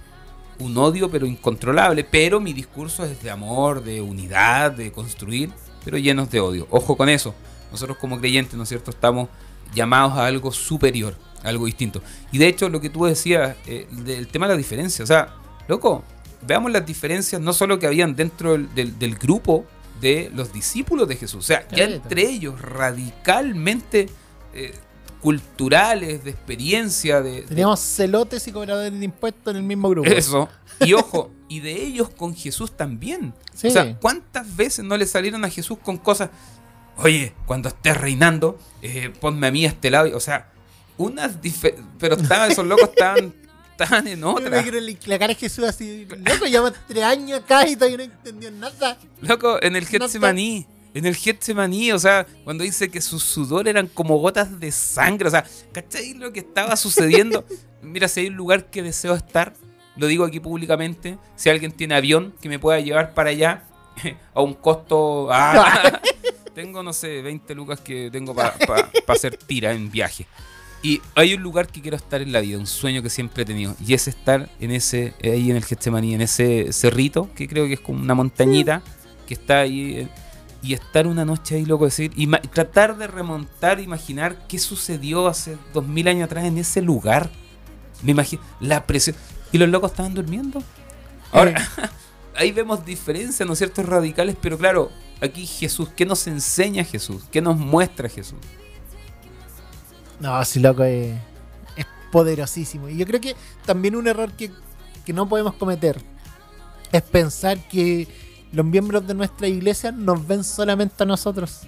un odio pero incontrolable. Pero mi discurso es de amor, de unidad, de construir, pero llenos de odio. Ojo con eso. Nosotros como creyentes, ¿no es cierto?, estamos llamados a algo superior, algo distinto. Y de hecho, lo que tú decías, eh, del tema de la diferencia, o sea, loco, veamos las diferencias no solo que habían dentro del, del- del grupo de los discípulos de Jesús, o sea, ya entre ellos radicalmente eh, culturales, de experiencia, de, de- Teníamos celotes y cobradores de impuestos en el mismo grupo. eso. Y ojo, y de ellos con Jesús también. Sí. O sea, ¿cuántas veces no le salieron a Jesús con cosas? Oye, cuando estés reinando, eh, ponme a mí a este lado. O sea, unas Pero estaban, esos locos estaban, estaban en otra. la- cara de Jesús así, loco, llevamos tres años acá y todavía no entendió nada. Loco, en el Getsemaní. En el Getsemaní, o sea, cuando dice que su sudor eran como gotas de sangre. O sea, ¿cachai lo que estaba sucediendo? Mira, si hay un lugar que deseo estar, lo digo aquí públicamente. Si alguien tiene avión que me pueda llevar para allá a un costo. ah, tengo, no sé, 20 lucas que tengo para hacer tira en viaje. Y hay un lugar que quiero estar en la vida, un sueño que siempre he tenido. Y es estar en ese, ahí en el Getsemaní, en ese cerrito, que creo que es como una montañita que está ahí. y estar una noche ahí, loco, decir, y tratar de remontar, imaginar qué sucedió hace dos mil años atrás en ese lugar. Me imagino, la presión. Y los locos estaban durmiendo. Ahora, ahí vemos diferencias, ¿no es cierto?, radicales, pero claro, aquí Jesús, ¿qué nos enseña Jesús? ¿Qué nos muestra Jesús? No, sí, loco, es, es poderosísimo. Y yo creo que también un error que, que no podemos cometer es pensar que los miembros de nuestra iglesia nos ven solamente a nosotros.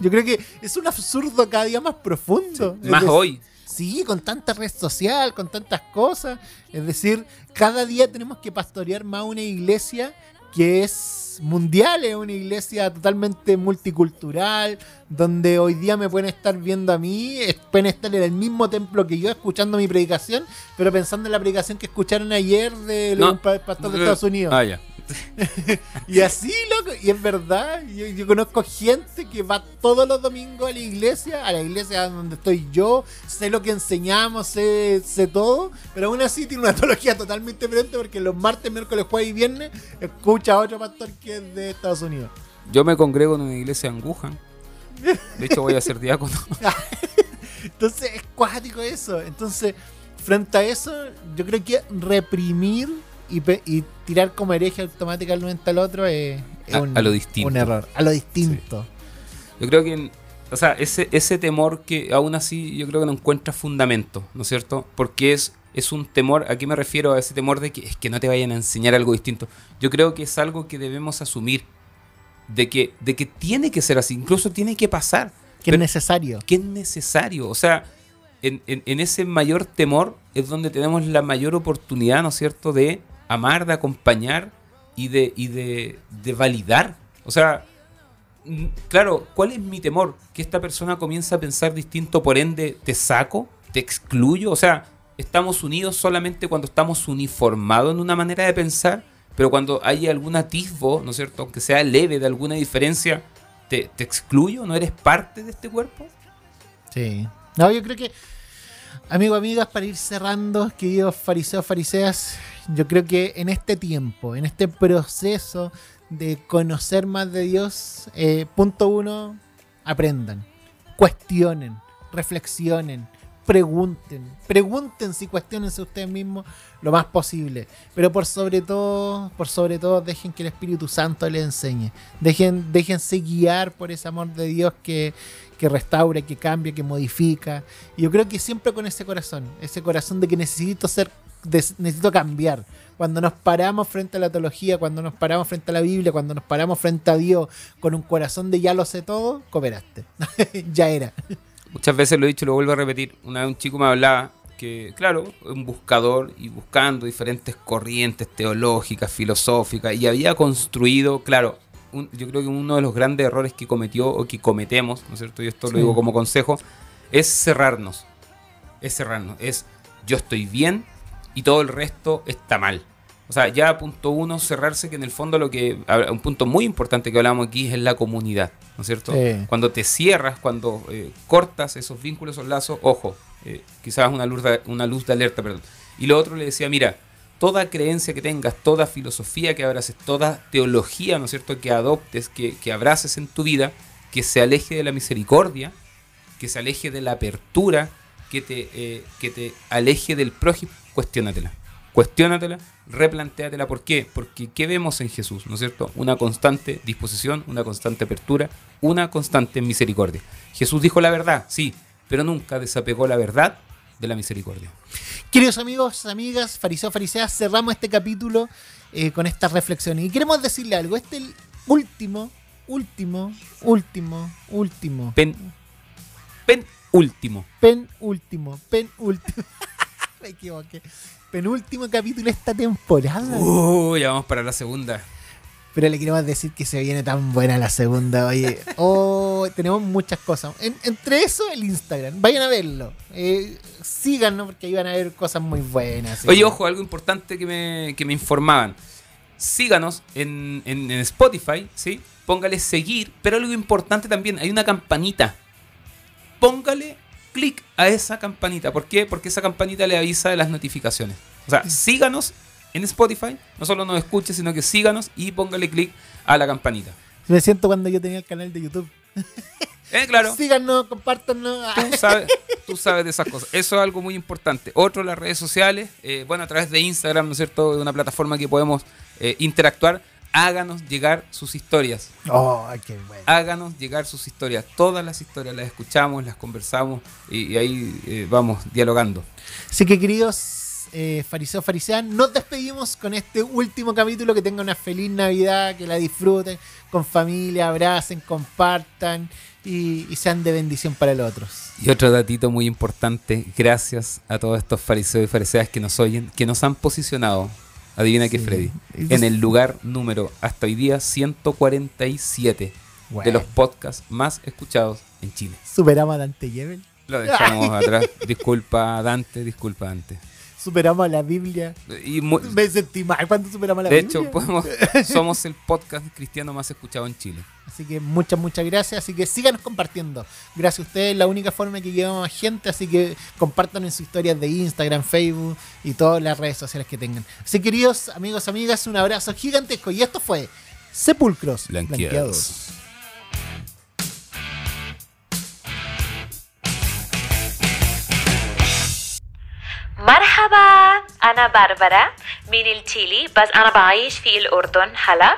Yo creo que es un absurdo cada día más profundo. Más decir, hoy. Sí, con tanta red social, con tantas cosas. Es decir, cada día tenemos que pastorear más una iglesia que es mundial, es una iglesia totalmente multicultural, donde hoy día me pueden estar viendo a mí, pueden estar en el mismo templo que yo escuchando mi predicación, pero pensando en la predicación que escucharon ayer del No. pastor de Estados Unidos. Ah, ya. Y así, loco, y es verdad, yo, yo conozco gente que va todos los domingos a la iglesia, a la iglesia donde estoy yo, sé lo que enseñamos, sé, sé todo, pero aún así tiene una teología totalmente diferente porque los martes, miércoles, jueves y viernes escucha a otro pastor que es de Estados Unidos. Yo me congrego en una iglesia en Wuhan. De hecho, voy a ser diácono. Entonces es cuático eso. Entonces, frente a eso, yo creo que reprimir y, tirar como hereje automáticamente al otro es, es A- un, a lo distinto. un error. A lo distinto. Yo creo que, o sea, ese, ese temor que aún así yo creo que no encuentra fundamento, ¿no es cierto? Porque es, es un temor, ¿a qué me refiero a ese temor de que es que no te vayan a enseñar algo distinto? Yo creo que es algo que debemos asumir, de que, de que tiene que ser así, incluso tiene que pasar, Que es necesario. que es necesario, o sea, en, en- en ese mayor temor es donde tenemos la mayor oportunidad, ¿no es cierto?, de amar, de acompañar y de, y de, de validar. O sea, claro, ¿cuál es mi temor? Que esta persona comience a pensar distinto, por ende, te saco, te excluyo. O sea, estamos unidos solamente cuando estamos uniformados en una manera de pensar, pero cuando hay algún atisbo, ¿no es cierto?, aunque sea leve de alguna diferencia, te, te excluyo, no eres parte de este cuerpo. Sí. No, yo creo que, amigos, amigas, para ir cerrando, queridos fariseos, fariseas, yo creo que en este tiempo, en este proceso de conocer más de Dios, eh, punto uno, aprendan, cuestionen, reflexionen, pregunten, pregunten si cuestionense ustedes mismos lo más posible, pero por sobre todo, por sobre todo dejen que el Espíritu Santo les enseñe, dejen, déjense guiar por ese amor de Dios que, que restaura, que cambia, que modifica. Y yo creo que siempre con ese corazón, ese corazón de que necesito ser, necesito cambiar. Cuando nos paramos frente a la teología, cuando nos paramos frente a la Biblia, cuando nos paramos frente a Dios con un corazón de ya lo sé todo, cooperaste. ya era. Muchas veces lo he dicho y lo vuelvo a repetir. Una vez un chico me hablaba que, claro, un buscador y buscando diferentes corrientes teológicas, filosóficas, y había construido, claro, un- yo creo que uno de los grandes errores que cometió o que cometemos, ¿no es cierto? Y esto Sí. lo digo como consejo, es cerrarnos. Es cerrarnos. Es yo estoy bien y todo el resto está mal. O sea, ya punto uno, cerrarse, que en el fondo lo que. Un punto muy importante que hablamos aquí es la comunidad, ¿no es cierto? Sí. Cuando te cierras, cuando eh, cortas esos vínculos, esos lazos, ojo, eh, quizás una luz, de, una luz de alerta, perdón. Y lo otro le decía, mira, toda creencia que tengas, toda filosofía que abraces, toda teología, ¿no es cierto?, que adoptes, que, que abraces en tu vida, que se aleje de la misericordia, que se aleje de la apertura, que te, eh, que te aleje del prójimo, cuestiónatela. Cuestiónatela, replantéatela. ¿Por qué? Porque ¿qué vemos en Jesús? ¿No es cierto? Una constante disposición, una constante apertura, una constante misericordia. Jesús dijo la verdad, sí, pero nunca desapegó la verdad de la misericordia. Queridos amigos, amigas, fariseos, fariseas, cerramos este capítulo eh, con estas reflexiones. Y queremos decirle algo. Este es el último, último, último, último, Pen, pen último. penúltimo, penúltimo. Me equivoqué. Penúltimo capítulo de esta temporada. Uh, ya vamos para la segunda. Pero le queremos decir que se viene tan buena la segunda. Oye, oh, tenemos muchas cosas. En- entre eso, el Instagram. Vayan a verlo. Eh, síganos porque ahí van a ver cosas muy buenas. Oye, ojo, algo importante que me, que me informaban. Síganos en, en- en Spotify, ¿sí? Póngale seguir, pero algo importante también, hay una campanita. Póngale clic a esa campanita. ¿Por qué? Porque esa campanita le avisa de las notificaciones. O sea, síganos en Spotify, no solo nos escuche, sino que síganos y póngale clic a la campanita. Me siento cuando yo tenía el canal de YouTube. Eh, claro. Síganos, compártanos. Tú sabes, tú sabes de esas cosas. Eso es algo muy importante. Otro, las redes sociales. eh, bueno, a través de Instagram, ¿no es cierto? Una plataforma que podemos eh, interactuar. Háganos llegar sus historias. Oh, qué bueno. Háganos llegar sus historias. Todas las historias las escuchamos, las conversamos y, y ahí eh, vamos dialogando. Así que, queridos eh, fariseos, fariseas, nos despedimos con este último capítulo. Que tengan una feliz Navidad, que la disfruten con familia, abracen, compartan y, y sean de bendición para los otros. Y otro datito muy importante, gracias a todos estos fariseos y fariseas que nos oyen, que nos han posicionado, adivina qué Sí. Freddy, Y- en el lugar número hasta hoy día 147 de Bueno. los podcasts más escuchados en Chile. Superamos a Dante Gebel. Lo dejamos atrás. Disculpa Dante, disculpa Dante. Superamos a la Biblia. Y Me sentí mal cuando superamos a la de Biblia. hecho, podemos, somos el podcast cristiano más escuchado en Chile. Así que muchas, muchas gracias. Así que síganos compartiendo. Gracias a ustedes, es la única forma que llevamos a gente. Así que compartan en sus historias de Instagram, Facebook y todas las redes sociales que tengan. Así que, queridos amigos, amigas, un abrazo gigantesco. Y esto fue Sepulcros Blanqueados. مرحبا أنا باربرا من التشيلي بس أنا بعيش في الأردن هلا.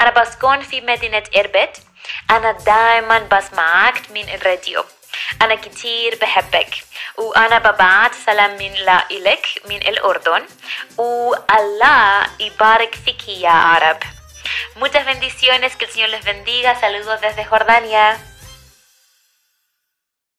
أنا بسكن في مدينة إربد أنا دايما بسمعك من الراديو. أنا كتير بحبك. وأنا ببعت سلام من لإلك من الأردن. والله يبارك فيك يا عرب. Muchas bendiciones, que el Señor les bendiga. Saludos desde Jordania.